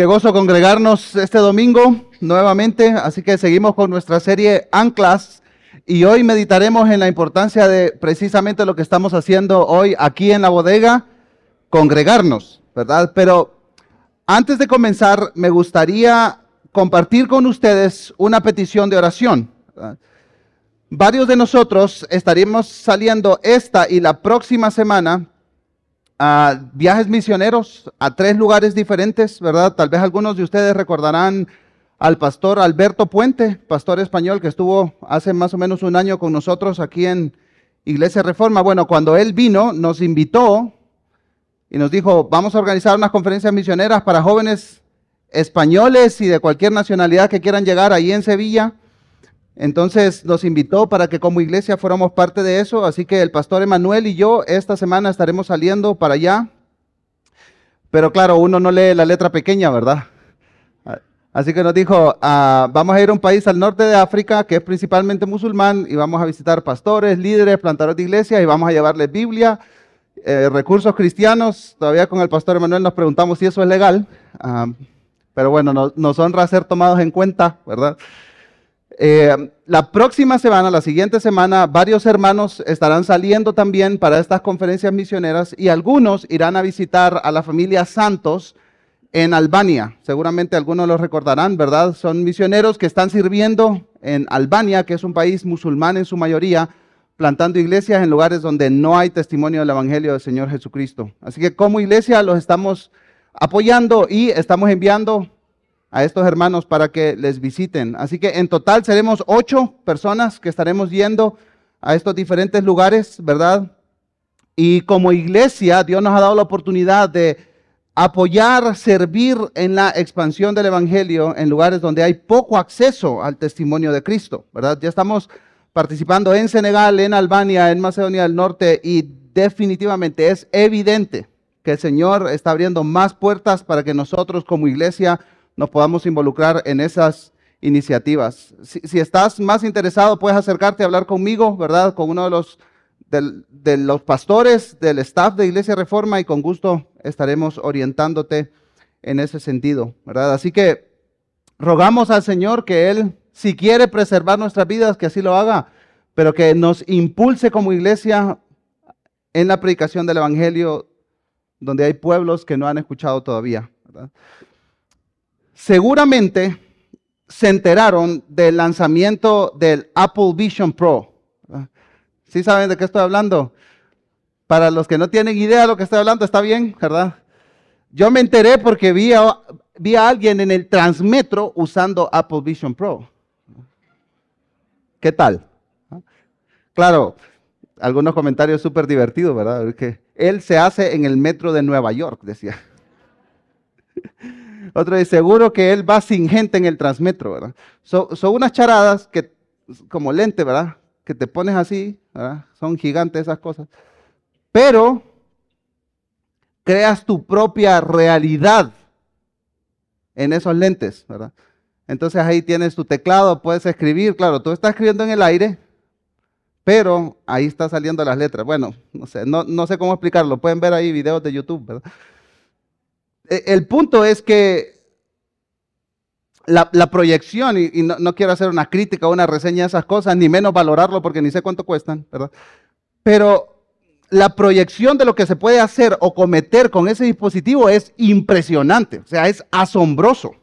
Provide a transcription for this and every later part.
Qué gozo congregarnos este domingo nuevamente, así que seguimos con nuestra serie Anclas y hoy meditaremos en la importancia de precisamente lo que estamos haciendo hoy aquí en la bodega, congregarnos, ¿verdad? Pero antes de comenzar, me gustaría compartir con ustedes una petición de oración. Varios de nosotros estaremos saliendo esta y la próxima semana a viajes misioneros a tres lugares diferentes, ¿verdad? Tal vez algunos de ustedes recordarán al pastor Alberto Puente, pastor español que estuvo hace más o menos un año con nosotros aquí en Iglesia Reforma. Bueno, cuando él vino, nos invitó y nos dijo, vamos a organizar unas conferencias misioneras para jóvenes españoles y de cualquier nacionalidad que quieran llegar ahí en Sevilla. Entonces nos invitó para que como iglesia fuéramos parte de eso, así que el pastor Emanuel y yo esta semana estaremos saliendo para allá. Pero claro, uno no lee la letra pequeña, ¿verdad? Así que nos dijo, ah, vamos a ir a un país al norte de África que es principalmente musulmán y vamos a visitar pastores, líderes, plantadores de iglesias y vamos a llevarles Biblia, eh, recursos cristianos. Todavía con el pastor Emanuel nos preguntamos si eso es legal, ah, pero bueno, nos, nos honra ser tomados en cuenta, ¿verdad? Eh, la próxima semana, la siguiente semana, varios hermanos estarán saliendo también para estas conferencias misioneras y algunos irán a visitar a la familia Santos en Albania. Seguramente algunos lo recordarán, ¿verdad? Son misioneros que están sirviendo en Albania, que es un país musulmán en su mayoría, plantando iglesias en lugares donde no hay testimonio del Evangelio del Señor Jesucristo. Así que como iglesia los estamos apoyando y estamos enviando a estos hermanos para que les visiten. Así que en total seremos ocho personas que estaremos yendo a estos diferentes lugares, ¿verdad? Y como iglesia, Dios nos ha dado la oportunidad de apoyar, servir en la expansión del Evangelio en lugares donde hay poco acceso al testimonio de Cristo, ¿verdad? Ya estamos participando en Senegal, en Albania, en Macedonia del Norte y definitivamente es evidente que el Señor está abriendo más puertas para que nosotros como iglesia nos podamos involucrar en esas iniciativas. Si, estás más interesado, puedes acercarte a hablar conmigo, ¿verdad? Con uno de los, de los pastores del staff de Iglesia Reforma y con gusto estaremos orientándote en ese sentido, ¿verdad? Así que rogamos al Señor que Él, si quiere preservar nuestras vidas, que así lo haga, pero que nos impulse como iglesia en la predicación del Evangelio donde hay pueblos que no han escuchado todavía. ¿verdad? Seguramente se enteraron del lanzamiento del Apple Vision Pro. ¿Sí saben de qué estoy hablando? Para los que no tienen idea de lo que estoy hablando, está bien, ¿verdad? Yo me enteré porque vi a, alguien en el Transmetro usando Apple Vision Pro. ¿Qué tal? Claro, algunos comentarios súper divertidos, ¿verdad? Que él se hace en el metro de Nueva York, decía. Otro dice, seguro que él va sin gente en el transmetro, ¿verdad? son unas charadas que, como lente, ¿verdad? Que te pones así, ¿verdad? Son gigantes esas cosas. Pero creas tu propia realidad en esos lentes, ¿verdad? Entonces ahí tienes tu teclado, puedes escribir, claro, tú estás escribiendo en el aire, pero ahí está saliendo las letras. Bueno, no sé, no, no sé cómo explicarlo, pueden ver ahí videos de YouTube, ¿verdad? E, el punto es que la, proyección, y, no, quiero hacer una crítica o una reseña de esas cosas, ni menos valorarlo porque ni sé cuánto cuestan, ¿verdad? Pero la proyección de lo que se puede hacer o cometer con ese dispositivo es impresionante, o sea, es asombroso.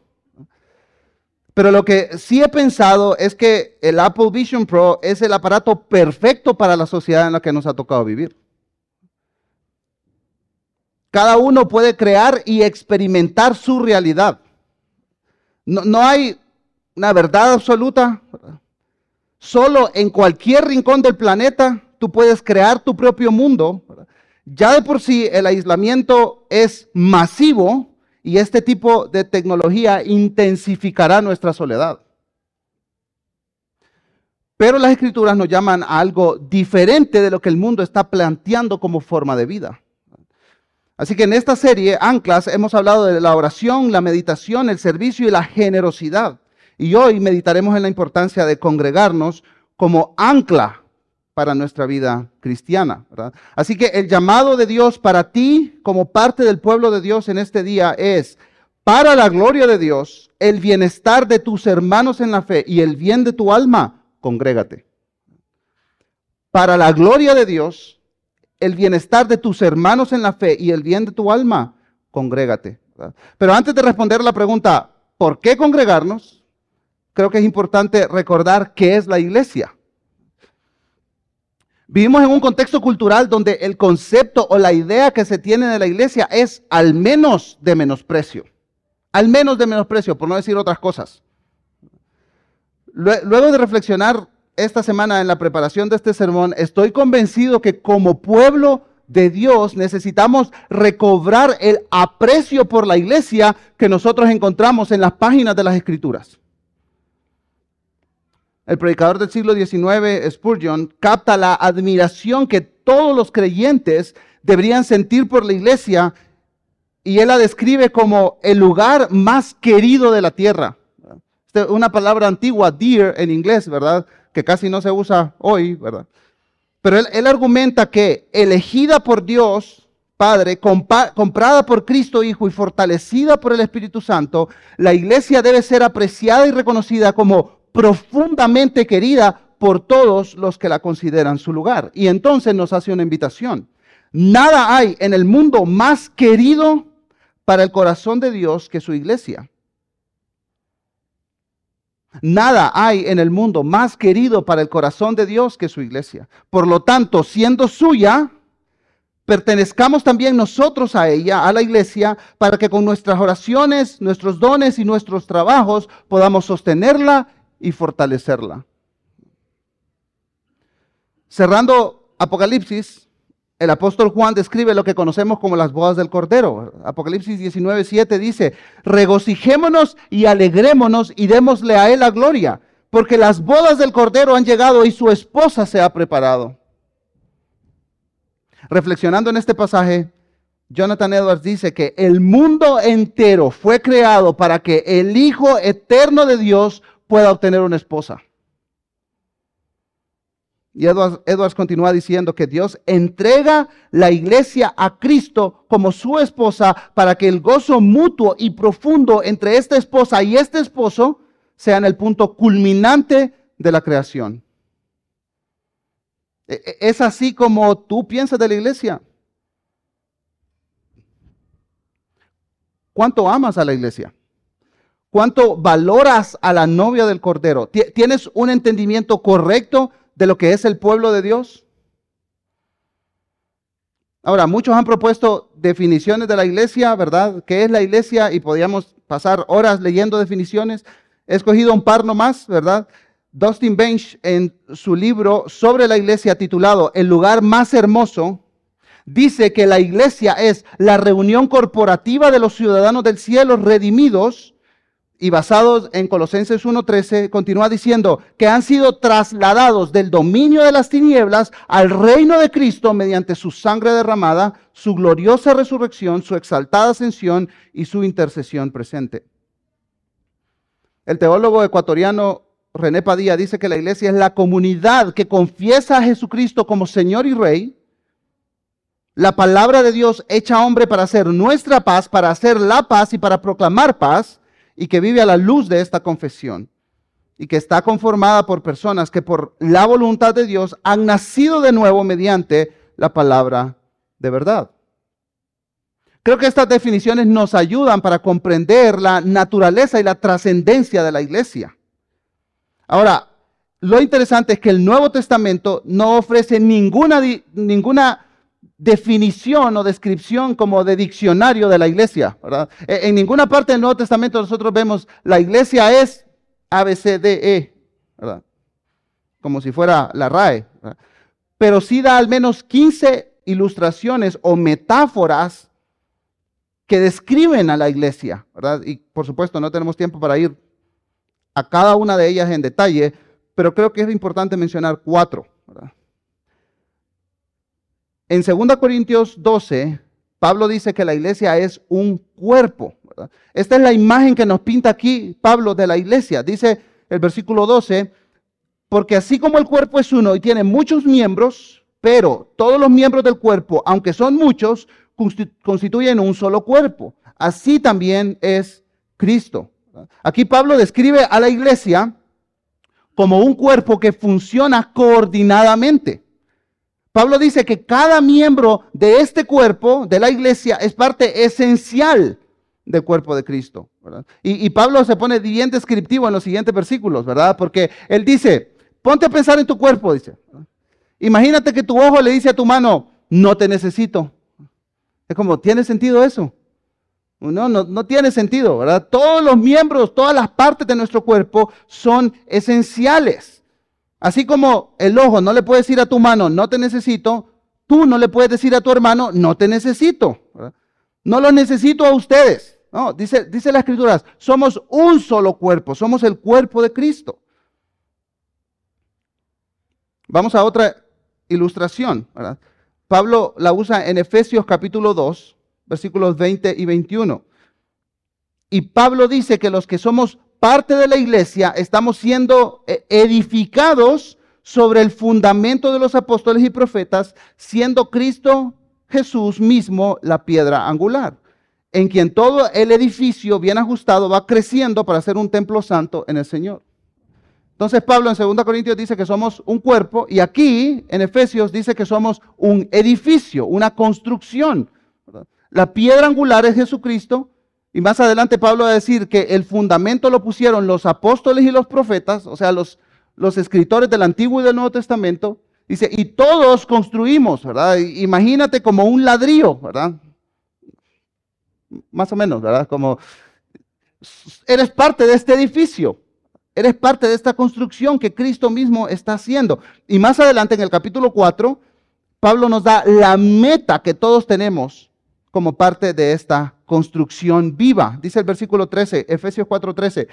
Pero lo que sí he pensado es que el Apple Vision Pro es el aparato perfecto para la sociedad en la que nos ha tocado vivir. Cada uno puede crear y experimentar su realidad. No, hay una verdad absoluta. Solo en cualquier rincón del planeta tú puedes crear tu propio mundo. Ya de por sí el aislamiento es masivo y este tipo de tecnología intensificará nuestra soledad. Pero las escrituras nos llaman a algo diferente de lo que el mundo está planteando como forma de vida. Así que en esta serie, Anclas, hemos hablado de la oración, la meditación, el servicio y la generosidad. Y hoy meditaremos en la importancia de congregarnos como ancla para nuestra vida cristiana. Así que el llamado de Dios para ti como parte del pueblo de Dios en este día es para la gloria de Dios, el bienestar de tus hermanos en la fe y el bien de tu alma, congrégate. Para la gloria de Dios, el bienestar de tus hermanos en la fe y el bien de tu alma, congrégate. Pero antes de responder la pregunta, ¿por qué congregarnos? Creo que es importante recordar qué es la iglesia. Vivimos en un contexto cultural donde el concepto o la idea que se tiene de la iglesia es al menos de menosprecio. Al menos de menosprecio, por no decir otras cosas. Luego de reflexionar esta semana en la preparación de este sermón, estoy convencido que como pueblo de Dios necesitamos recobrar el aprecio por la iglesia que nosotros encontramos en las páginas de las escrituras. El predicador del siglo XIX, Spurgeon, capta la admiración que todos los creyentes deberían sentir por la iglesia y él la describe como el lugar más querido de la tierra. Una palabra antigua, dear en inglés, ¿verdad? Que casi no se usa hoy, ¿verdad? Pero él, él argumenta que elegida por Dios, Padre, comprada por Cristo Hijo y fortalecida por el Espíritu Santo, la iglesia debe ser apreciada y reconocida como profundamente querida por todos los que la consideran su lugar. Y entonces nos hace una invitación. Nada hay en el mundo más querido para el corazón de Dios que su iglesia. Nada hay en el mundo más querido para el corazón de Dios que su iglesia. Por lo tanto, siendo suya, pertenezcamos también nosotros a ella, a la iglesia, para que con nuestras oraciones, nuestros dones y nuestros trabajos podamos sostenerla y fortalecerla. Cerrando Apocalipsis, el apóstol Juan describe lo que conocemos como las bodas del Cordero. Apocalipsis 19, 7 dice, regocijémonos y alegrémonos y démosle a él la gloria, porque las bodas del Cordero han llegado y su esposa se ha preparado. Reflexionando en este pasaje, Jonathan Edwards dice que el mundo entero fue creado para que el Hijo eterno de Dios pueda obtener una esposa. Y Edwards, continúa diciendo que Dios entrega la iglesia a Cristo como su esposa para que el gozo mutuo y profundo entre esta esposa y este esposo sean el punto culminante de la creación. E, e, ¿Es así como tú piensas de la iglesia? ¿Cuánto amas a la iglesia? ¿Cuánto valoras a la novia del Cordero? ¿Tienes un entendimiento correcto de lo que es el pueblo de Dios? Ahora, muchos han propuesto definiciones de la iglesia, ¿verdad? ¿Qué es la iglesia? Y podríamos pasar horas leyendo definiciones. He escogido un par nomás, ¿verdad? Dustin Bench, en su libro sobre la iglesia titulado El lugar más hermoso, dice que la iglesia es la reunión corporativa de los ciudadanos del cielo redimidos y basados en Colosenses 1.13, continúa diciendo que han sido trasladados del dominio de las tinieblas al reino de Cristo mediante su sangre derramada, su gloriosa resurrección, su exaltada ascensión y su intercesión presente. El teólogo ecuatoriano René Padilla dice que la iglesia es la comunidad que confiesa a Jesucristo como Señor y Rey, la palabra de Dios hecha hombre para hacer nuestra paz, para hacer la paz y para proclamar paz, y que vive a la luz de esta confesión y que está conformada por personas que por la voluntad de Dios han nacido de nuevo mediante la palabra de verdad. Creo que estas definiciones nos ayudan para comprender la naturaleza y la trascendencia de la iglesia. Ahora, lo interesante es que el Nuevo Testamento no ofrece ninguna, ninguna definición o descripción como de diccionario de la iglesia. E, en ninguna parte del Nuevo Testamento nosotros vemos la iglesia es ABCDE, ¿verdad? como si fuera la RAE. Pero sí da al menos 15 ilustraciones o metáforas que describen a la iglesia. ¿verdad? Y por supuesto no tenemos tiempo para ir a cada una de ellas en detalle, pero creo que es importante mencionar cuatro. En 2 Corintios 12, Pablo dice que la iglesia es un cuerpo. Esta es la imagen que nos pinta aquí Pablo de la iglesia. Dice el versículo 12, porque así como el cuerpo es uno y tiene muchos miembros, pero todos los miembros del cuerpo, aunque son muchos, constituyen un solo cuerpo. así también es Cristo. Aquí Pablo describe a la iglesia como un cuerpo que funciona coordinadamente. Pablo dice que cada miembro de este cuerpo, de la iglesia, es parte esencial del cuerpo de Cristo. Y, Pablo se pone bien descriptivo en los siguientes versículos, ¿verdad? Porque él dice, ponte a pensar en tu cuerpo, dice. Imagínate que tu ojo le dice a tu mano, no te necesito. Es como, ¿tiene sentido eso? No, no, no tiene sentido, ¿verdad? Todos los miembros, todas las partes de nuestro cuerpo son esenciales. Así como el ojo no le puede decir a tu mano, no te necesito, tú no le puedes decir a tu hermano, no te necesito. No lo necesito a ustedes. No, dice, dice la escritura, somos un solo cuerpo, somos el cuerpo de Cristo. Vamos a otra ilustración. Pablo la usa en Efesios capítulo 2, versículos 20 y 21. Y Pablo dice que los que somos parte de la iglesia estamos siendo eh, edificados sobre el fundamento de los apóstoles y profetas, siendo Cristo Jesús mismo la piedra angular, en quien todo el edificio bien ajustado va creciendo para ser un templo santo en el Señor. Entonces Pablo en 2 Corintios dice que somos un cuerpo y aquí en Efesios dice que somos un edificio, una construcción. La piedra angular es Jesucristo y más adelante Pablo va a decir que el fundamento lo pusieron los apóstoles y los profetas, o sea, los, escritores del Antiguo y del Nuevo Testamento. Dice, y todos construimos, ¿verdad? Imagínate como un ladrillo, ¿verdad? Más o menos, ¿verdad? Como eres parte de este edificio. Eres parte de esta construcción que Cristo mismo está haciendo. Y más adelante en el capítulo 4, Pablo nos da la meta que todos tenemos como parte de esta construcción viva. Dice el versículo 13, Efesios 4:13.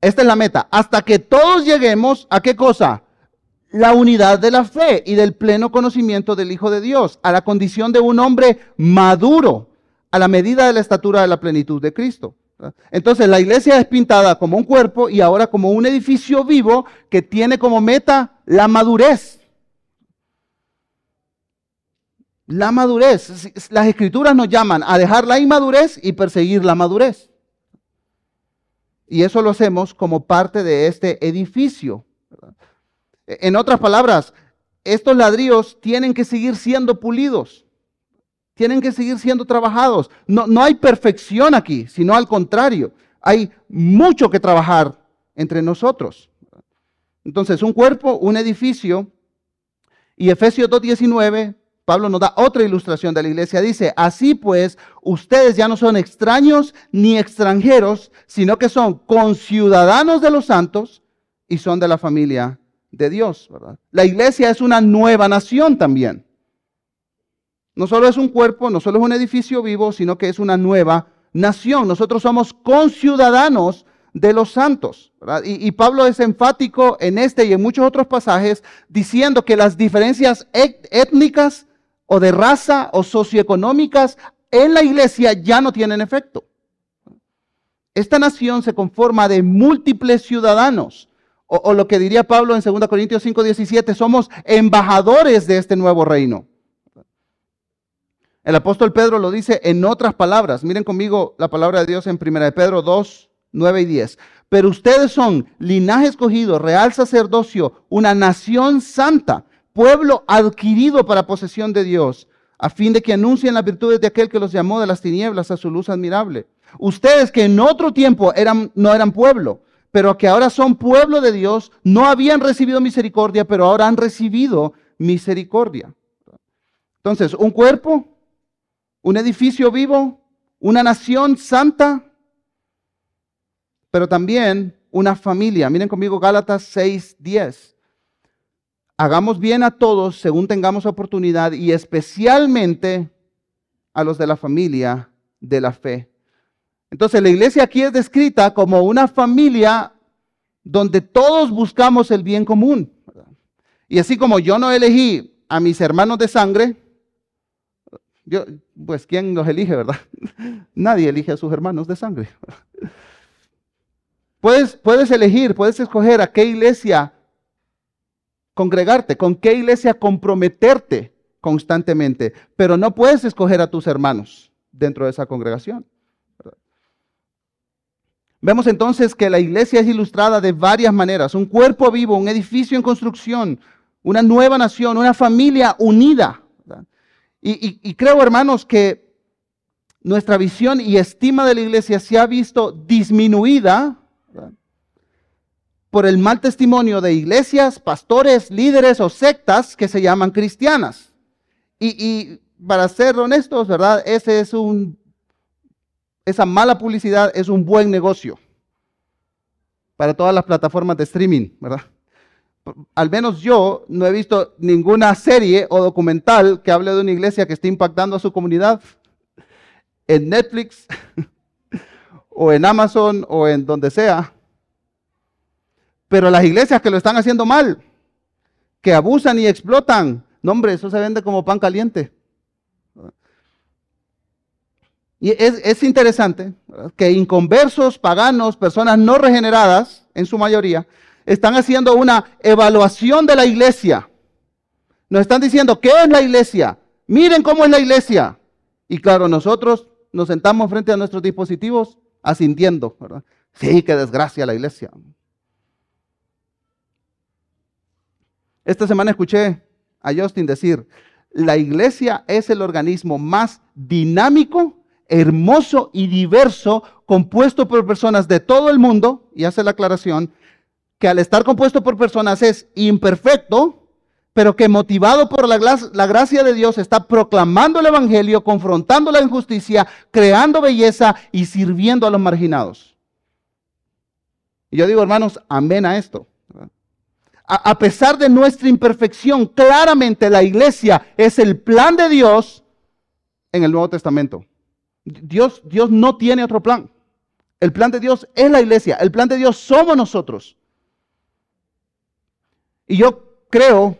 Esta es la meta. Hasta que todos lleguemos a qué cosa? La unidad de la fe y del pleno conocimiento del Hijo de Dios, a la condición de un hombre maduro, a la medida de la estatura de la plenitud de Cristo. Entonces la iglesia es pintada como un cuerpo y ahora como un edificio vivo que tiene como meta la madurez. La madurez. Las escrituras nos llaman a dejar la inmadurez y perseguir la madurez. Y eso lo hacemos como parte de este edificio. En otras palabras, estos ladrillos tienen que seguir siendo pulidos tienen que seguir siendo trabajados. No, no hay perfección aquí, sino al contrario, hay mucho que trabajar entre nosotros. Entonces, un cuerpo, un edificio, y Efesios 2.19, Pablo nos da otra ilustración de la iglesia. Dice, así pues, ustedes ya no son extraños ni extranjeros, sino que son conciudadanos de los santos y son de la familia de Dios. La iglesia es una nueva nación también. No solo es un cuerpo, no solo es un edificio vivo, sino que es una nueva nación. Nosotros somos conciudadanos de los santos. Y, Pablo es enfático en este y en muchos otros pasajes diciendo que las diferencias étnicas o de raza o socioeconómicas en la iglesia ya no tienen efecto. Esta nación se conforma de múltiples ciudadanos. O, lo que diría Pablo en 2 Corintios 5:17, somos embajadores de este nuevo reino. El apóstol Pedro lo dice en otras palabras. Miren conmigo la palabra de Dios en 1 Pedro 2, 9 y 10. Pero ustedes son linaje escogido, real sacerdocio, una nación santa, pueblo adquirido para posesión de Dios, a fin de que anuncien las virtudes de aquel que los llamó de las tinieblas a su luz admirable. Ustedes que en otro tiempo eran, no eran pueblo, pero que ahora son pueblo de Dios, no habían recibido misericordia, pero ahora han recibido misericordia. Entonces, un cuerpo, un edificio vivo, una nación santa, pero también una familia. Miren conmigo Gálatas 6:10. Hagamos bien a todos según tengamos oportunidad y especialmente a los de la familia de la fe. Entonces la iglesia aquí es descrita como una familia donde todos buscamos el bien común. Y así como yo no elegí a mis hermanos de sangre, yo, pues, ¿quién los elige, verdad? Nadie elige a sus hermanos de sangre. Puedes, puedes elegir, puedes escoger a qué iglesia congregarte, con qué iglesia comprometerte constantemente, pero no puedes escoger a tus hermanos dentro de esa congregación. Vemos entonces que la iglesia es ilustrada de varias maneras. Un cuerpo vivo, un edificio en construcción, una nueva nación, una familia unida. Y, creo, hermanos, que nuestra visión y estima de la iglesia se ha visto disminuida por el mal testimonio de iglesias, pastores, líderes o sectas que se llaman cristianas. Y, para ser honestos, ¿verdad? Ese es un, esa mala publicidad es un buen negocio para todas las plataformas de streaming, ¿verdad? Al menos yo no he visto ninguna serie o documental que hable de una iglesia que esté impactando a su comunidad en Netflix o en Amazon o en donde sea. Pero las iglesias que lo están haciendo mal, que abusan y explotan, no hombre, eso se vende como pan caliente. Y es, interesante que inconversos, paganos, personas no regeneradas, en su mayoría, están haciendo una evaluación de la iglesia. Nos están diciendo, ¿qué es la iglesia? Miren cómo es la iglesia. Y claro, nosotros nos sentamos frente a nuestros dispositivos asintiendo, ¿verdad? Sí, qué desgracia la iglesia. Esta semana escuché a Justin decir, la iglesia es el organismo más dinámico, hermoso y diverso, compuesto por personas de todo el mundo, y hace la aclaración, que al estar compuesto por personas es imperfecto, pero que motivado por la, gracia de Dios está proclamando el Evangelio, confrontando la injusticia, creando belleza y sirviendo a los marginados. Y yo digo, hermanos, amén a esto a, pesar de nuestra imperfección, claramente la iglesia es el plan de Dios en el Nuevo Testamento. Dios, Dios no tiene otro plan. El plan de Dios es la iglesia. El plan de Dios somos nosotros. Y yo creo,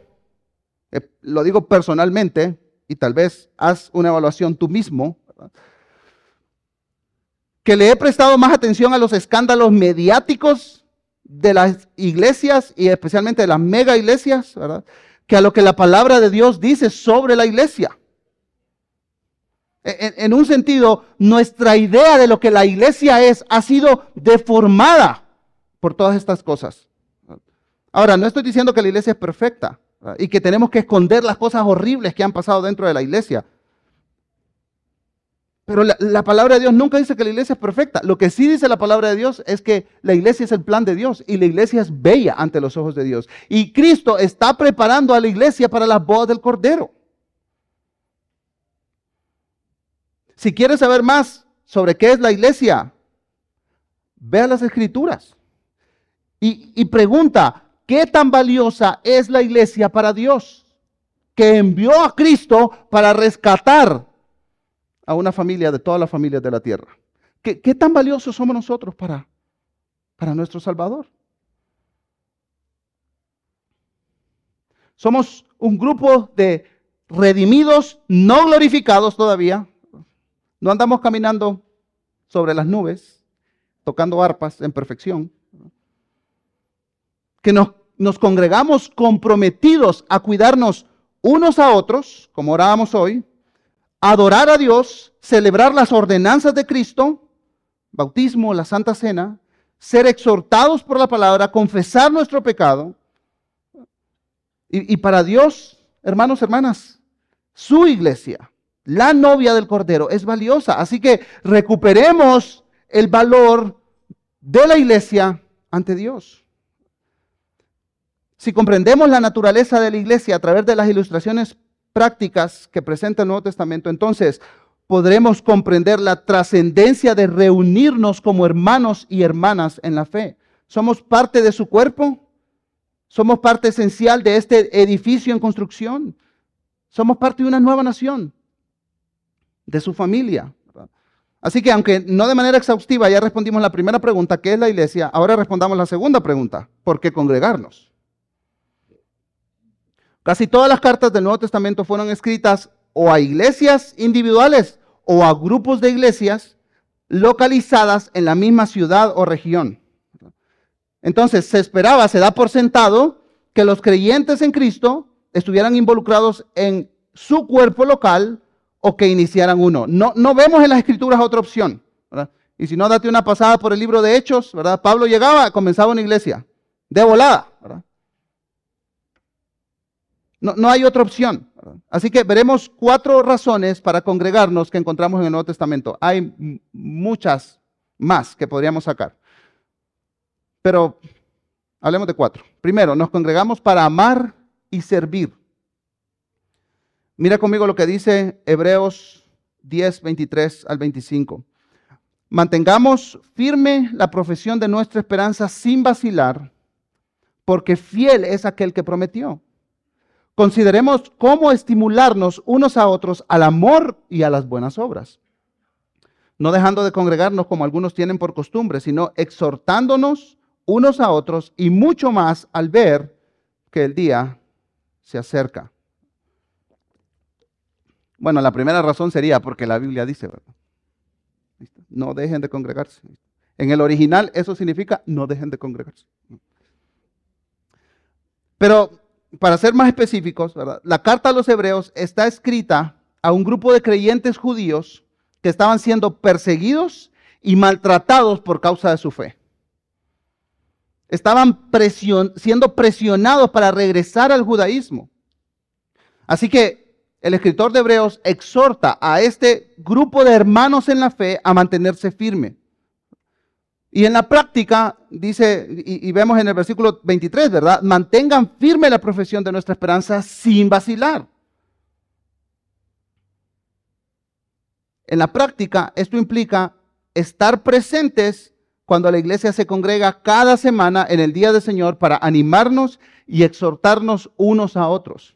eh, lo digo personalmente, y tal vez haz una evaluación tú mismo, que le he prestado más atención a los escándalos mediáticos de las iglesias y especialmente de las mega iglesias, ¿verdad? Que a lo que la palabra de Dios dice sobre la iglesia. En, en, un sentido, nuestra idea de lo que la iglesia es ha sido deformada por todas estas cosas. Ahora, no estoy diciendo que la iglesia es perfecta y que tenemos que esconder las cosas horribles que han pasado dentro de la iglesia. Pero la, palabra de Dios nunca dice que la iglesia es perfecta. Lo que sí dice la palabra de Dios es que la iglesia es el plan de Dios y la iglesia es bella ante los ojos de Dios. Y Cristo está preparando a la iglesia para las bodas del Cordero. Si quieres saber más sobre qué es la iglesia, vea las escrituras y, y pregunta, ¿qué tan valiosa es la iglesia para Dios? Que envió a Cristo para rescatar a una familia de todas las familias de la tierra. ¿Qué, tan valiosos somos nosotros para, para nuestro Salvador? Somos un grupo de redimidos, no glorificados todavía. No andamos caminando sobre las nubes, tocando arpas en perfección. Que nos, nos congregamos comprometidos a cuidarnos unos a otros, como orábamos hoy, adorar a Dios, celebrar las ordenanzas de Cristo, bautismo, la Santa Cena, ser exhortados por la palabra, confesar nuestro pecado. Y, para Dios, hermanos, hermanas, su iglesia, la novia del Cordero, es valiosa. Así que recuperemos el valor de la iglesia ante Dios. Si comprendemos la naturaleza de la iglesia a través de las ilustraciones prácticas que presenta el Nuevo Testamento, entonces podremos comprender la trascendencia de reunirnos como hermanos y hermanas en la fe. Somos parte de su cuerpo, somos parte esencial de este edificio en construcción, somos parte de una nueva nación, de su familia. Así que aunque no de manera exhaustiva ya respondimos la primera pregunta, ¿qué es la iglesia? Ahora respondamos la segunda pregunta, ¿por qué congregarnos? Casi todas las cartas del Nuevo Testamento fueron escritas o a iglesias individuales o a grupos de iglesias localizadas en la misma ciudad o región. Entonces se esperaba, se da por sentado que los creyentes en Cristo estuvieran involucrados en su cuerpo local o que iniciaran uno. No, no vemos en las escrituras otra opción. Y si no, date una pasada por el libro de Hechos, ¿verdad? Pablo llegaba, comenzaba una iglesia, de volada. No, hay otra opción. Así que veremos cuatro razones para congregarnos que encontramos en el Nuevo Testamento. Hay muchas más que podríamos sacar. Pero hablemos de cuatro. Primero, nos congregamos para amar y servir. Mira conmigo lo que dice Hebreos 10, 23 al 25. Mantengamos firme la profesión de nuestra esperanza sin vacilar, porque fiel es aquel que prometió. Consideremos cómo estimularnos unos a otros al amor y a las buenas obras. No dejando de congregarnos como algunos tienen por costumbre, sino exhortándonos unos a otros y mucho más al ver que el día se acerca. Bueno, la primera razón sería porque la Biblia dice, ¿verdad? No dejen de congregarse. En el original eso significa no dejen de congregarse. Pero para ser más específicos, la carta a los hebreos está escrita a un grupo de creyentes judíos que estaban siendo perseguidos y maltratados por causa de su fe. Estaban siendo presionados para regresar al judaísmo. Así que el escritor de Hebreos exhorta a este grupo de hermanos en la fe a mantenerse firme. Y en la práctica, dice, y, vemos en el versículo 23, ¿verdad? Mantengan firme la profesión de nuestra esperanza sin vacilar. En la práctica, esto implica estar presentes cuando la iglesia se congrega cada semana en el día del Señor para animarnos y exhortarnos unos a otros.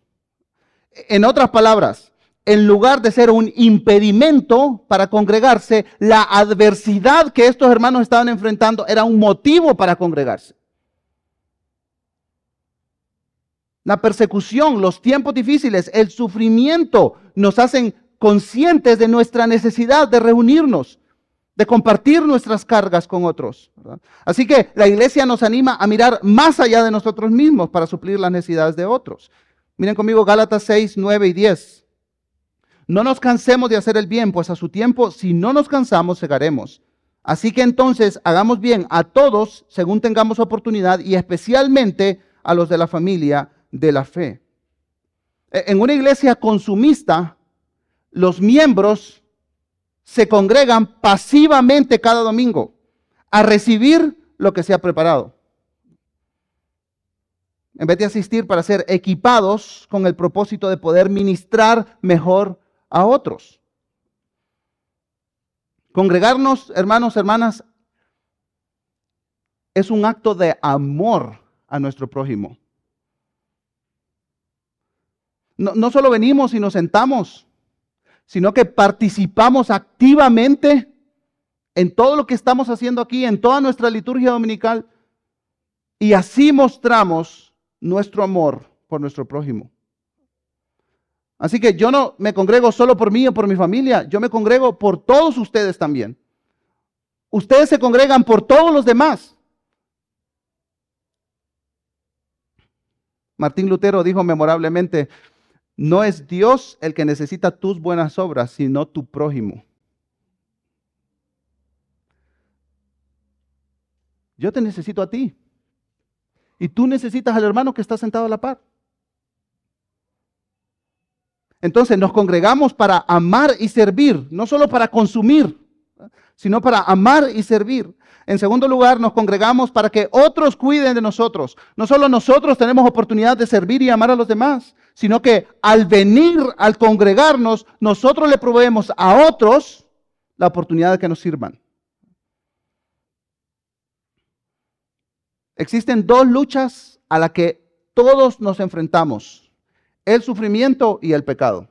En otras palabras, en lugar de ser un impedimento para congregarse, la adversidad que estos hermanos estaban enfrentando era un motivo para congregarse. La persecución, los tiempos difíciles, el sufrimiento nos hacen conscientes de nuestra necesidad de reunirnos, de compartir nuestras cargas con otros. Así que la iglesia nos anima a mirar más allá de nosotros mismos para suplir las necesidades de otros. Miren conmigo Gálatas 6, 9 y 10. No nos cansemos de hacer el bien, pues a su tiempo, si no nos cansamos, segaremos. Así que entonces hagamos bien a todos según tengamos oportunidad y especialmente a los de la familia de la fe. E, en una iglesia consumista, los miembros se congregan pasivamente cada domingo a recibir lo que se ha preparado. En vez de asistir para ser equipados con el propósito de poder ministrar mejor a otros. Congregarnos, hermanos, hermanas, es un acto de amor a nuestro prójimo. No, solo venimos y nos sentamos, sino que participamos activamente en todo lo que estamos haciendo aquí, en toda nuestra liturgia dominical, y así mostramos nuestro amor por nuestro prójimo. Así que yo no me congrego solo por mí o por mi familia, yo me congrego por todos ustedes también. Ustedes se congregan por todos los demás. Martín Lutero dijo memorablemente, no es Dios el que necesita tus buenas obras, sino tu prójimo. Yo te necesito a ti. Y tú necesitas al hermano que está sentado a la par. Entonces nos congregamos para amar y servir, no solo para consumir, sino para amar y servir. En segundo lugar, nos congregamos para que otros cuiden de nosotros. No solo nosotros tenemos oportunidad de servir y amar a los demás, sino que al venir, al congregarnos, nosotros le proveemos a otros la oportunidad de que nos sirvan. Existen dos luchas a las que todos nos enfrentamos el sufrimiento y el pecado.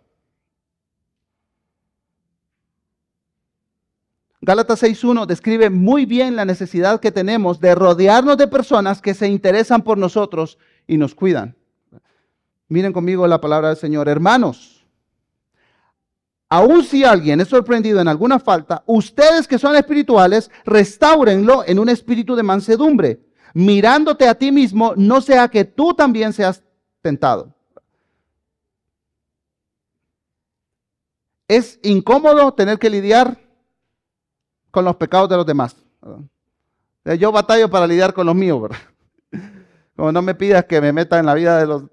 Gálatas 6.1 describe muy bien la necesidad que tenemos de rodearnos de personas que se interesan por nosotros y nos cuidan. Miren conmigo la palabra del Señor. Hermanos, aun si alguien es sorprendido en alguna falta, ustedes que son espirituales, restáurenlo en un espíritu de mansedumbre, mirándote a ti mismo, no sea que tú también seas tentado. Es incómodo tener que lidiar con los pecados de los demás. Yo batallo para lidiar con los míos, ¿verdad? Como no me pidas que me meta en la vida de los...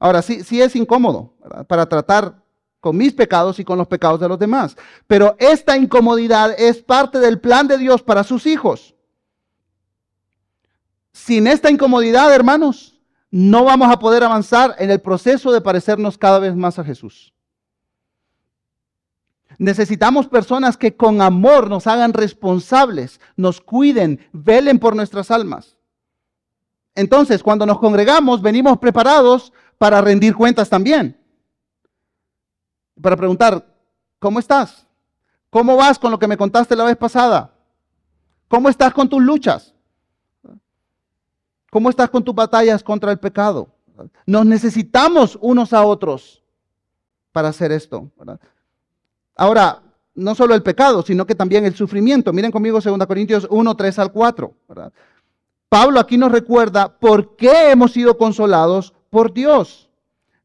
Ahora, sí, sí es incómodo para tratar con mis pecados y con los pecados de los demás. Pero esta incomodidad es parte del plan de Dios para sus hijos. Sin esta incomodidad, hermanos, no vamos a poder avanzar en el proceso de parecernos cada vez más a Jesús. Necesitamos personas que con amor nos hagan responsables, nos cuiden, velen por nuestras almas. Entonces, cuando nos congregamos, venimos preparados para rendir cuentas también para preguntar, ¿cómo estás? ¿Cómo vas con lo que me contaste la vez pasada? ¿Cómo estás con tus luchas? ¿Cómo estás con tus batallas contra el pecado? Nos necesitamos unos a otros para hacer esto. Ahora, no solo el pecado, sino que también el sufrimiento. Miren conmigo 2 Corintios 1, 3 al 4. Pablo aquí nos recuerda por qué hemos sido consolados por Dios.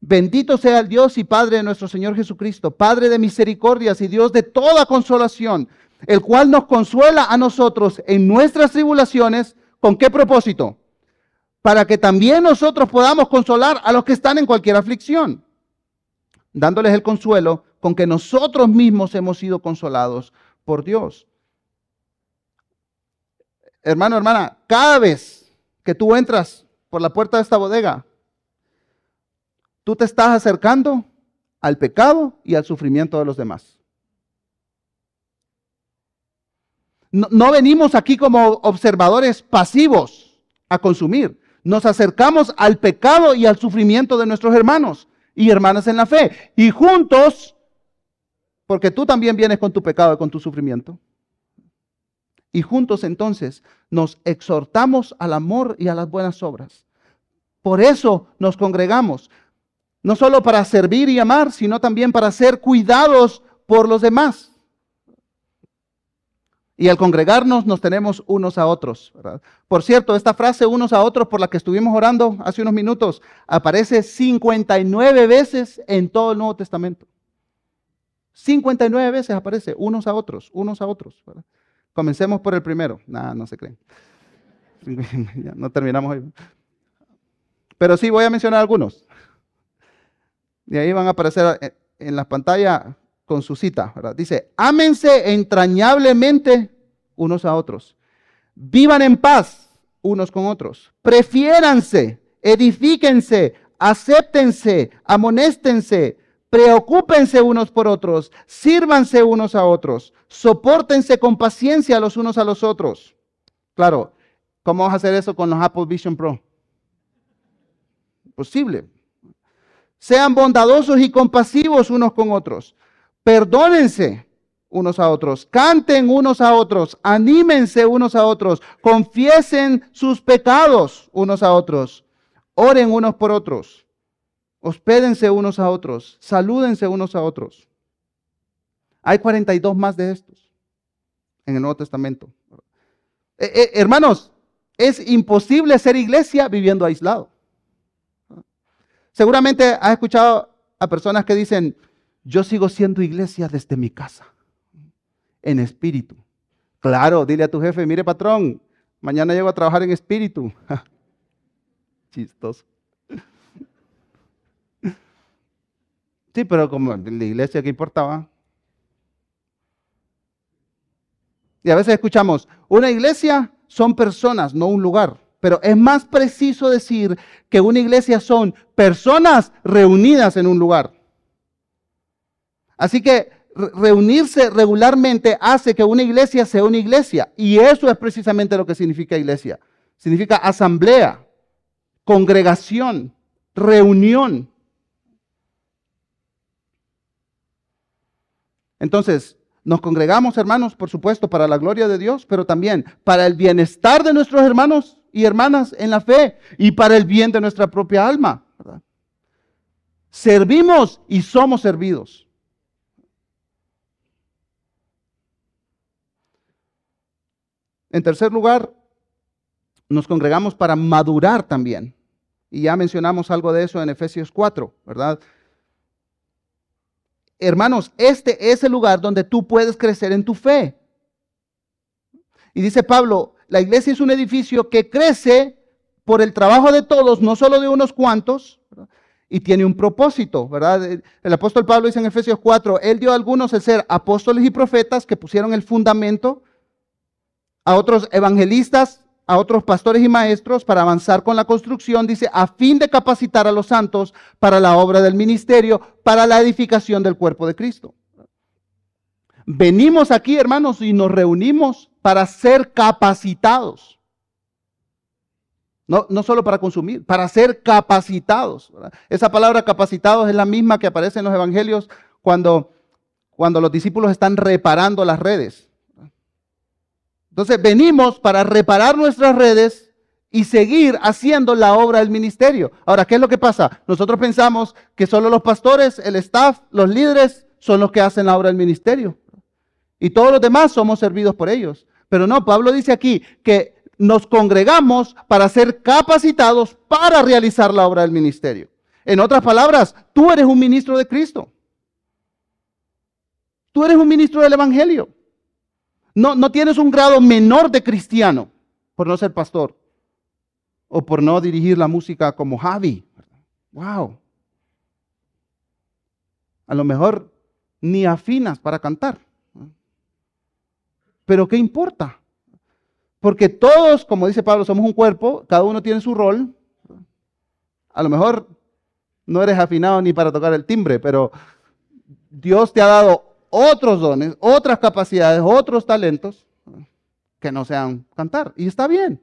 Bendito sea el Dios y Padre de nuestro Señor Jesucristo, Padre de misericordias y Dios de toda consolación, el cual nos consuela a nosotros en nuestras tribulaciones. ¿Con qué propósito? Para que también nosotros podamos consolar a los que están en cualquier aflicción, dándoles el consuelo con que nosotros mismos hemos sido consolados por Dios. Hermano, hermana, cada vez que tú entras por la puerta de esta bodega, tú te estás acercando al pecado y al sufrimiento de los demás. No, venimos aquí como observadores pasivos a consumir. Nos acercamos al pecado y al sufrimiento de nuestros hermanos y hermanas en la fe. Y juntos, porque tú también vienes con tu pecado y con tu sufrimiento. Y juntos entonces nos exhortamos al amor y a las buenas obras. Por eso nos congregamos, no solo para servir y amar, sino también para ser cuidados por los demás. Y al congregarnos nos tenemos unos a otros. Por cierto, esta frase unos a otros por la que estuvimos orando hace unos minutos aparece 59 veces en todo el Nuevo Testamento. 59 veces aparece unos a otros, unos a otros. Comencemos por el primero. Nada, no se creen. no terminamos hoy. Pero sí voy a mencionar algunos. Y ahí van a aparecer en la pantalla con su cita. Dice, ámense entrañablemente unos a otros. Vivan en paz unos con otros. Prefiéranse, edifíquense, acéptense, amonéstense, preocúpense unos por otros, sírvanse unos a otros, soportense con paciencia los unos a los otros. Claro, ¿cómo vas a hacer eso con los Apple Vision Pro? Posible. Sean bondadosos y compasivos unos con otros. Perdónense unos a otros. Canten unos a otros. Anímense unos a otros. Confiesen sus pecados unos a otros. Oren unos por otros. Hospédense unos a otros. Salúdense unos a otros. Hay 42 más de estos en el Nuevo Testamento. Eh, eh, hermanos, es imposible ser iglesia viviendo aislado. Seguramente has escuchado a personas que dicen, yo sigo siendo iglesia desde mi casa, en espíritu. Claro, dile a tu jefe, mire patrón, mañana llego a trabajar en espíritu. Chistoso. Sí, pero como la iglesia, ¿qué importaba? Y a veces escuchamos, una iglesia son personas, no un lugar. Pero es más preciso decir que una iglesia son personas reunidas en un lugar. Así que reunirse regularmente hace que una iglesia sea una iglesia. Y eso es precisamente lo que significa iglesia. Significa asamblea, congregación, reunión. Entonces, nos congregamos, hermanos, por supuesto, para la gloria de Dios, pero también para el bienestar de nuestros hermanos y hermanas en la fe y para el bien de nuestra propia alma. Servimos y somos servidos. En tercer lugar, nos congregamos para madurar también. Y ya mencionamos algo de eso en Efesios 4, ¿verdad? hermanos, este es el lugar donde tú puedes crecer en tu fe. Y dice Pablo, la iglesia es un edificio que crece por el trabajo de todos, no solo de unos cuantos, y tiene un propósito, ¿verdad? El apóstol Pablo dice en Efesios 4, él dio a algunos el ser apóstoles y profetas que pusieron el fundamento, a otros evangelistas, a otros pastores y maestros para avanzar con la construcción, dice, a fin de capacitar a los santos para la obra del ministerio, para la edificación del cuerpo de Cristo. Venimos aquí, hermanos, y nos reunimos para ser capacitados. No, no solo para consumir, para ser capacitados. Esa palabra capacitados es la misma que aparece en los evangelios cuando, cuando los discípulos están reparando las redes. Entonces venimos para reparar nuestras redes y seguir haciendo la obra del ministerio. Ahora, ¿qué es lo que pasa? Nosotros pensamos que solo los pastores, el staff, los líderes son los que hacen la obra del ministerio. Y todos los demás somos servidos por ellos. Pero no, Pablo dice aquí que nos congregamos para ser capacitados para realizar la obra del ministerio. En otras palabras, tú eres un ministro de Cristo. Tú eres un ministro del Evangelio. No, no tienes un grado menor de cristiano por no ser pastor o por no dirigir la música como Javi. Wow. A lo mejor ni afinas para cantar. Pero ¿qué importa? Porque todos, como dice Pablo, somos un cuerpo, cada uno tiene su rol. A lo mejor no eres afinado ni para tocar el timbre, pero Dios te ha dado otros dones, otras capacidades, otros talentos que no sean cantar. Y está bien.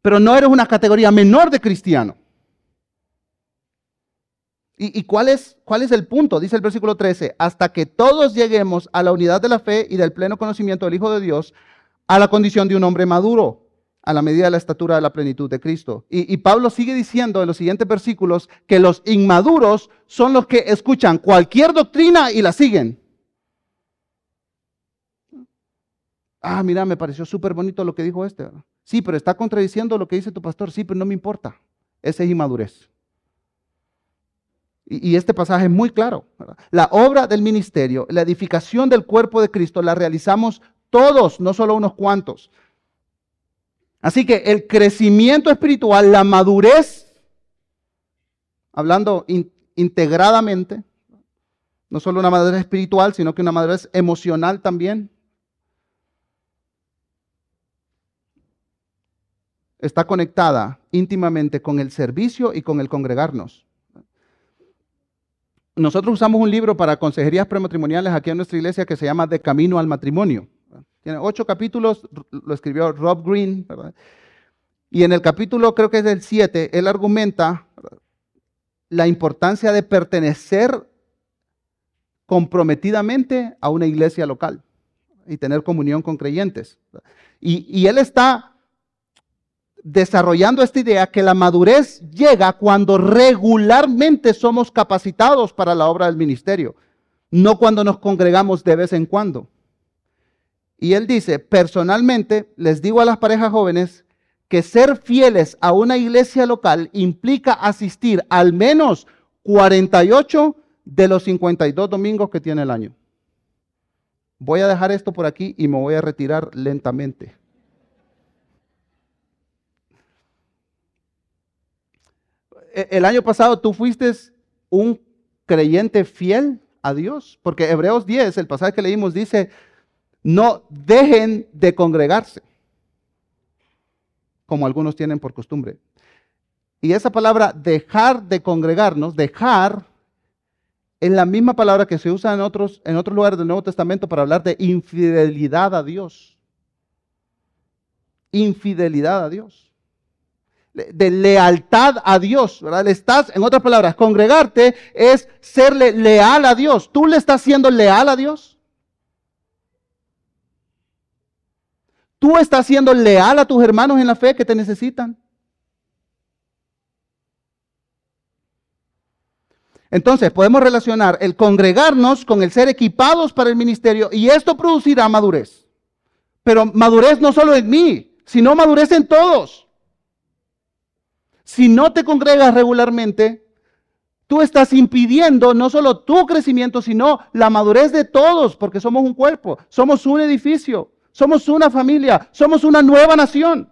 Pero no eres una categoría menor de cristiano. ¿Y, cuál, es, cuál es el punto? Dice el versículo 13, hasta que todos lleguemos a la unidad de la fe y del pleno conocimiento del Hijo de Dios, a la condición de un hombre maduro a la medida de la estatura de la plenitud de Cristo. Y, Pablo sigue diciendo en los siguientes versículos que los inmaduros son los que escuchan cualquier doctrina y la siguen. Ah, mira, me pareció súper bonito lo que dijo este. Sí, pero está contradiciendo lo que dice tu pastor. Sí, pero no me importa. Esa es inmadurez. Y, y este pasaje es muy claro. La obra del ministerio, la edificación del cuerpo de Cristo, la realizamos todos, no solo unos cuantos. Así que el crecimiento espiritual, la madurez, hablando integradamente, no solo una madurez espiritual, sino que una madurez emocional también, está conectada íntimamente con el servicio y con el congregarnos. Nosotros usamos un libro para consejerías prematrimoniales aquí en nuestra iglesia que se llama De Camino al Matrimonio. Tiene ocho capítulos, lo escribió Rob Green, Y en el capítulo, creo que es el siete, él argumenta la importancia de pertenecer comprometidamente a una iglesia local y tener comunión con creyentes. Y, y, él está desarrollando esta idea que la madurez llega cuando regularmente somos capacitados para la obra del ministerio, no cuando nos congregamos de vez en cuando. Y él dice, personalmente les digo a las parejas jóvenes que ser fieles a una iglesia local implica asistir al menos 48 de los 52 domingos que tiene el año. Voy a dejar esto por aquí y me voy a retirar lentamente. E, el año pasado tú fuiste un creyente fiel a Dios, porque Hebreos 10, el pasaje que leímos, dice, no dejen de congregarse, como algunos tienen por costumbre. Y esa palabra dejar de congregarnos, dejar, es la misma palabra que se usa en otros, en otros lugares del Nuevo Testamento para hablar de infidelidad a Dios. Infidelidad a Dios. De lealtad a Dios, ¿verdad? Estás, en otras palabras, congregarte es serle leal a Dios. ¿Tú le estás siendo leal a Dios? ¿Tú estás siendo leal a tus hermanos en la fe que te necesitan? Entonces, podemos relacionar el congregarnos con el ser equipados para el ministerio y esto producirá madurez. Pero madurez no solo en mí, sino madurez en todos. Si no te congregas regularmente, Tú estás impidiendo no solo tu crecimiento, sino la madurez de todos, porque somos un cuerpo, somos un edificio, somos una familia, somos una nueva nación.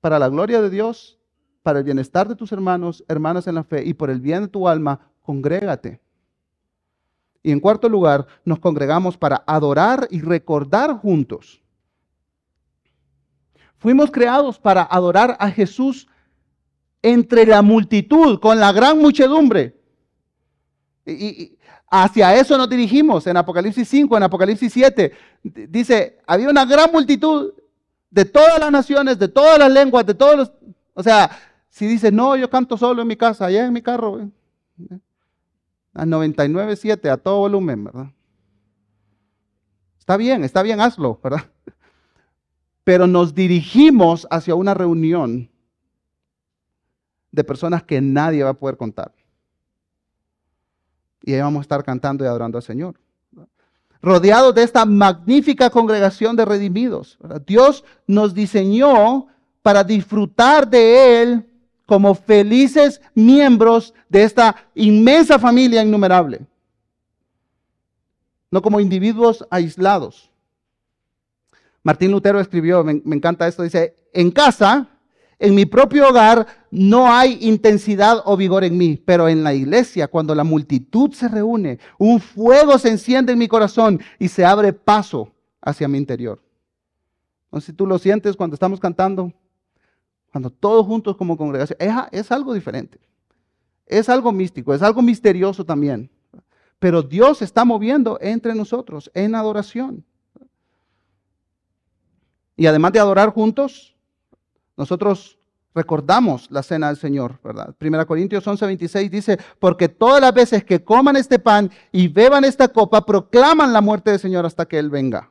Para la gloria de Dios, para el bienestar de tus hermanos, hermanas en la fe y por el bien de tu alma, congrégate. Y en cuarto lugar, nos congregamos para adorar y recordar juntos. Fuimos creados para adorar a Jesús entre la multitud, con la gran muchedumbre. Y, hacia eso nos dirigimos en Apocalipsis 5, en Apocalipsis 7. Dice, había una gran multitud de todas las naciones, de todas las lenguas, de todos los... O sea, si dice, no, yo canto solo en mi casa, allá en mi carro, a 99.7, a todo volumen, ¿verdad? Está bien, está bien, hazlo, ¿verdad? Pero nos dirigimos hacia una reunión de personas que nadie va a poder contar. Y ahí vamos a estar cantando y adorando al Señor. Rodeados de esta magnífica congregación de redimidos. Dios nos diseñó para disfrutar de Él como felices miembros de esta inmensa familia innumerable. No como individuos aislados. Martín Lutero escribió, me, me encanta esto, dice, en casa en mi propio hogar no hay intensidad o vigor en mí, pero en la iglesia, cuando la multitud se reúne, un fuego se enciende en mi corazón y se abre paso hacia mi interior. No si tú lo sientes cuando estamos cantando, cuando todos juntos como congregación, es, es algo diferente. Es algo místico, es algo misterioso también. Pero Dios está moviendo entre nosotros en adoración. Y además de adorar juntos, nosotros recordamos la cena del Señor, ¿verdad? Primera Corintios 11, 26 dice, porque todas las veces que coman este pan y beban esta copa, proclaman la muerte del Señor hasta que Él venga.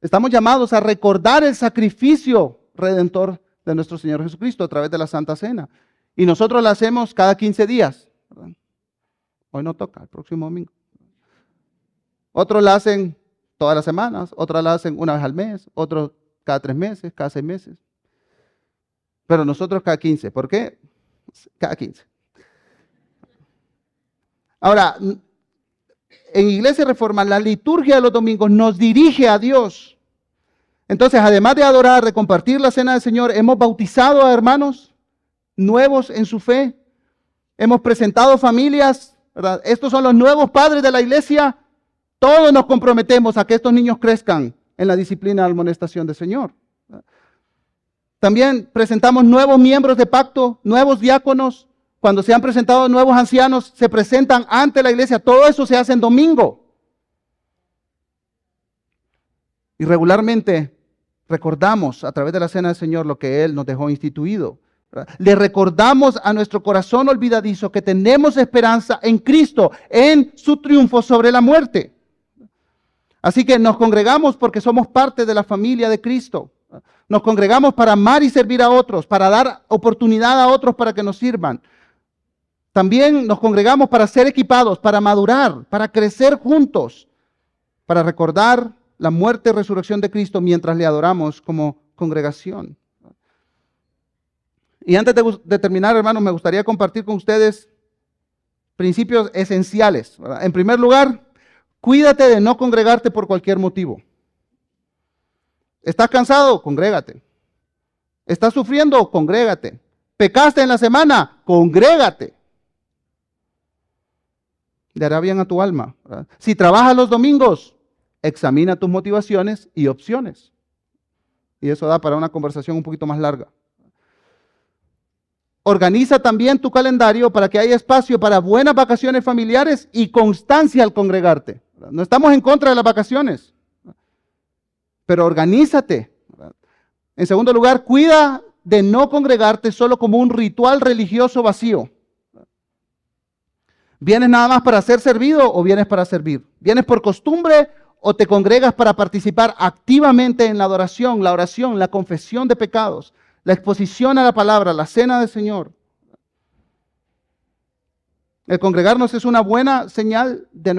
Estamos llamados a recordar el sacrificio redentor de nuestro Señor Jesucristo a través de la Santa Cena. Y nosotros la hacemos cada 15 días. Hoy no toca, el próximo domingo. Otros la hacen todas las semanas, otros la hacen una vez al mes, otros cada tres meses, cada seis meses. Pero nosotros cada 15. ¿Por qué? Cada 15. Ahora, en Iglesia Reforma, la liturgia de los domingos nos dirige a Dios. Entonces, además de adorar, de compartir la cena del Señor, hemos bautizado a hermanos nuevos en su fe. Hemos presentado familias. Estos son los nuevos padres de la iglesia. Todos nos comprometemos a que estos niños crezcan en la disciplina de amonestación del Señor. También presentamos nuevos miembros de pacto, nuevos diáconos. Cuando se han presentado nuevos ancianos, se presentan ante la iglesia. Todo eso se hace en domingo. Y regularmente recordamos a través de la cena del Señor lo que Él nos dejó instituido. Le recordamos a nuestro corazón olvidadizo que tenemos esperanza en Cristo, en su triunfo sobre la muerte. Así que nos congregamos porque somos parte de la familia de Cristo. Nos congregamos para amar y servir a otros, para dar oportunidad a otros para que nos sirvan. También nos congregamos para ser equipados, para madurar, para crecer juntos, para recordar la muerte y resurrección de Cristo mientras le adoramos como congregación. Y antes de, terminar, hermanos, me gustaría compartir con ustedes principios esenciales. En primer lugar, cuídate de no congregarte por cualquier motivo. ¿Estás cansado? Congrégate. ¿Estás sufriendo? Congrégate. ¿Pecaste en la semana? Congrégate. Le hará bien a tu alma. Si trabajas los domingos, examina tus motivaciones y opciones. Y eso da para una conversación un poquito más larga. Organiza también tu calendario para que haya espacio para buenas vacaciones familiares y constancia al congregarte. No estamos en contra de las vacaciones pero organízate. En segundo lugar, cuida de no congregarte solo como un ritual religioso vacío. ¿Vienes nada más para ser servido o vienes para servir? ¿Vienes por costumbre o te congregas para participar activamente en la adoración, la oración, la confesión de pecados, la exposición a la palabra, la cena del Señor? El congregarnos es una buena señal de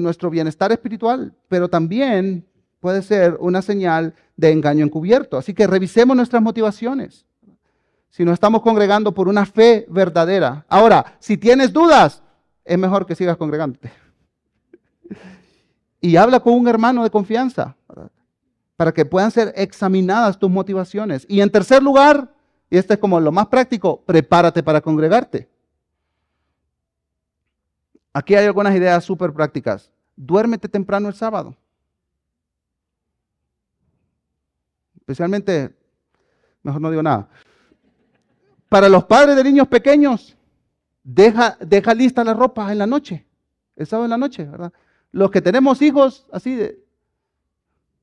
nuestro, bienestar espiritual, pero también puede ser una señal de engaño encubierto. Así que revisemos nuestras motivaciones. si nos estamos congregando por una fe verdadera. Ahora, si tienes dudas, es mejor que sigas congregándote. Y habla con un hermano de confianza para que puedan ser examinadas tus motivaciones. Y en tercer lugar, y este es como lo más práctico, prepárate para congregarte. Aquí hay algunas ideas súper prácticas. Duérmete temprano el sábado. Especialmente, mejor no digo nada. Para los padres de niños pequeños, deja, deja lista la ropa en la noche, el sábado en la noche, ¿verdad? Los que tenemos hijos así de,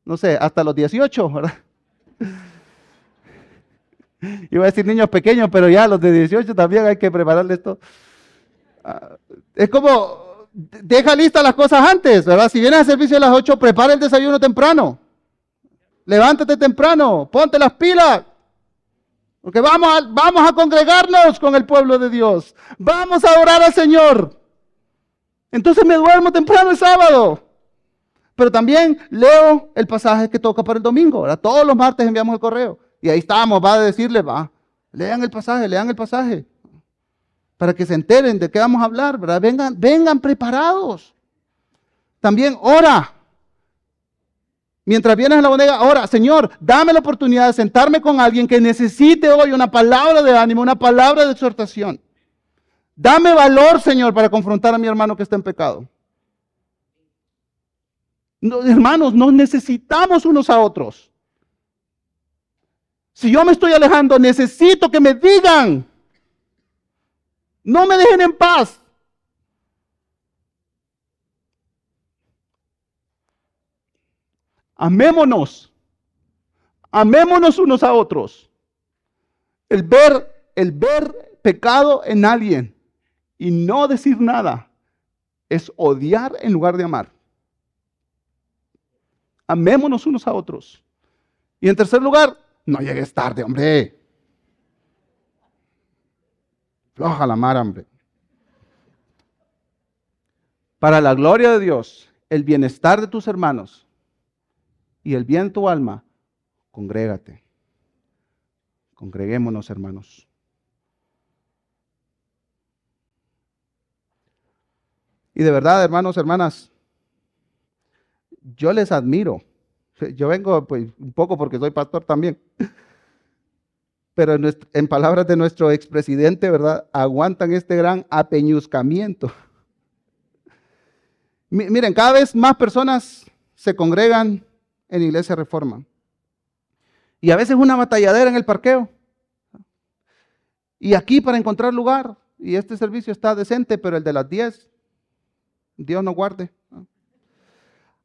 no sé, hasta los 18, ¿verdad? Iba a decir niños pequeños, pero ya los de 18 también hay que prepararles esto. Ah, es como, deja listas las cosas antes, ¿verdad? Si vienes al servicio a las 8, prepara el desayuno temprano. Levántate temprano, ponte las pilas. Porque vamos a, vamos a congregarnos con el pueblo de Dios. Vamos a orar al Señor. Entonces me duermo temprano el sábado. Pero también leo el pasaje que toca para el domingo. ¿verdad? Todos los martes enviamos el correo. Y ahí estamos, va a decirle, va, lean el pasaje, lean el pasaje. Para que se enteren de qué vamos a hablar, ¿verdad? Vengan, vengan preparados. También ora. Mientras vienes a la bodega, ahora, Señor, dame la oportunidad de sentarme con alguien que necesite hoy una palabra de ánimo, una palabra de exhortación. Dame valor, Señor, para confrontar a mi hermano que está en pecado. hermanos, nos necesitamos unos a otros. Si yo me estoy alejando, necesito que me digan. No me dejen en paz. Amémonos. Amémonos unos a otros. El ver, el ver pecado en alguien y no decir nada es odiar en lugar de amar. Amémonos unos a otros. Y en tercer lugar, no llegues tarde, hombre. Floja la mar, hombre. Para la gloria de Dios, el bienestar de tus hermanos y el bien tu alma, congrégate. Congreguémonos, hermanos. Y de verdad, hermanos, hermanas, yo les admiro. Yo vengo pues, un poco porque soy pastor también. Pero en, en palabras de nuestro expresidente, ¿verdad? Aguantan este gran apeñuzcamiento. Miren, cada vez más personas se congregan en Iglesia Reforma. Y a veces una batalladera en el parqueo. Y aquí para encontrar lugar. Y este servicio está decente, pero el de las 10, Dios no guarde.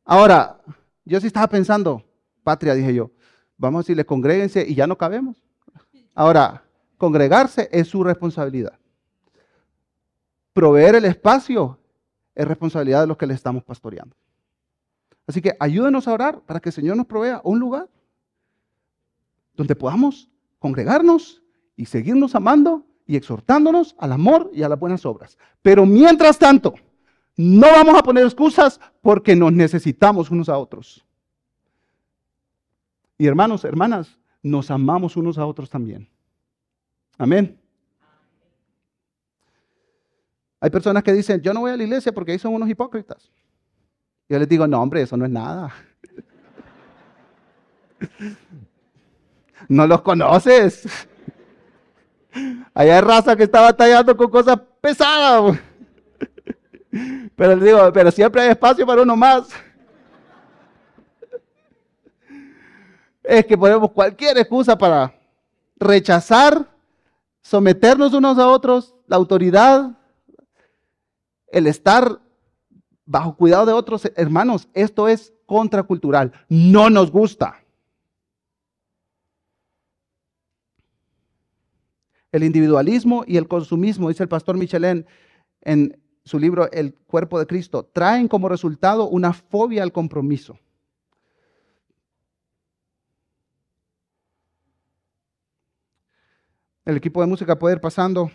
Ahora, yo sí estaba pensando, patria, dije yo, vamos a decirle, congréguense y ya no cabemos. Ahora, congregarse es su responsabilidad. Proveer el espacio es responsabilidad de los que le estamos pastoreando. Así que ayúdenos a orar para que el Señor nos provea un lugar donde podamos congregarnos y seguirnos amando y exhortándonos al amor y a las buenas obras. Pero mientras tanto, no vamos a poner excusas porque nos necesitamos unos a otros. Y hermanos, hermanas, nos amamos unos a otros también. Amén. Hay personas que dicen, yo no voy a la iglesia porque ahí son unos hipócritas. Yo les digo, no, hombre, eso no es nada. No los conoces. Allá hay raza que está batallando con cosas pesadas. Pero les digo, pero siempre hay espacio para uno más. Es que ponemos cualquier excusa para rechazar, someternos unos a otros, la autoridad, el estar bajo cuidado de otros hermanos. Esto es contracultural. No nos gusta. El individualismo y el consumismo, dice el pastor Michelin en su libro El cuerpo de Cristo, traen como resultado una fobia al compromiso. El equipo de música puede ir pasando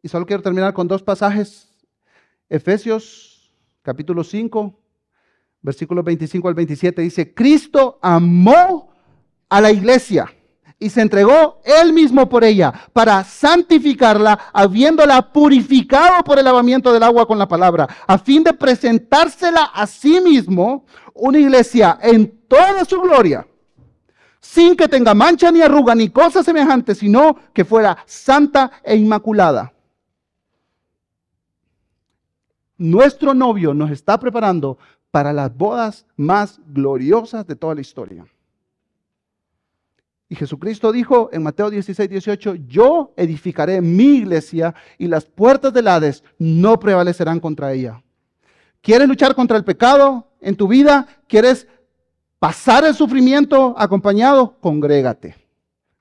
y solo quiero terminar con dos pasajes. Efesios capítulo 5, versículos 25 al 27, dice, Cristo amó a la iglesia y se entregó él mismo por ella para santificarla, habiéndola purificado por el lavamiento del agua con la palabra, a fin de presentársela a sí mismo una iglesia en toda su gloria, sin que tenga mancha ni arruga ni cosa semejante, sino que fuera santa e inmaculada. Nuestro novio nos está preparando para las bodas más gloriosas de toda la historia. Y Jesucristo dijo en Mateo 16, 18, yo edificaré mi iglesia y las puertas del Hades no prevalecerán contra ella. ¿Quieres luchar contra el pecado en tu vida? ¿Quieres pasar el sufrimiento acompañado? Congrégate,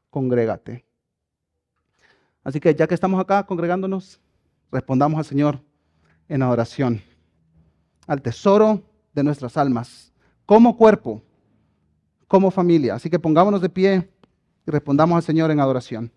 congrégate. Así que ya que estamos acá congregándonos, respondamos al Señor en adoración, al tesoro de nuestras almas, como cuerpo, como familia. Así que pongámonos de pie y respondamos al Señor en adoración.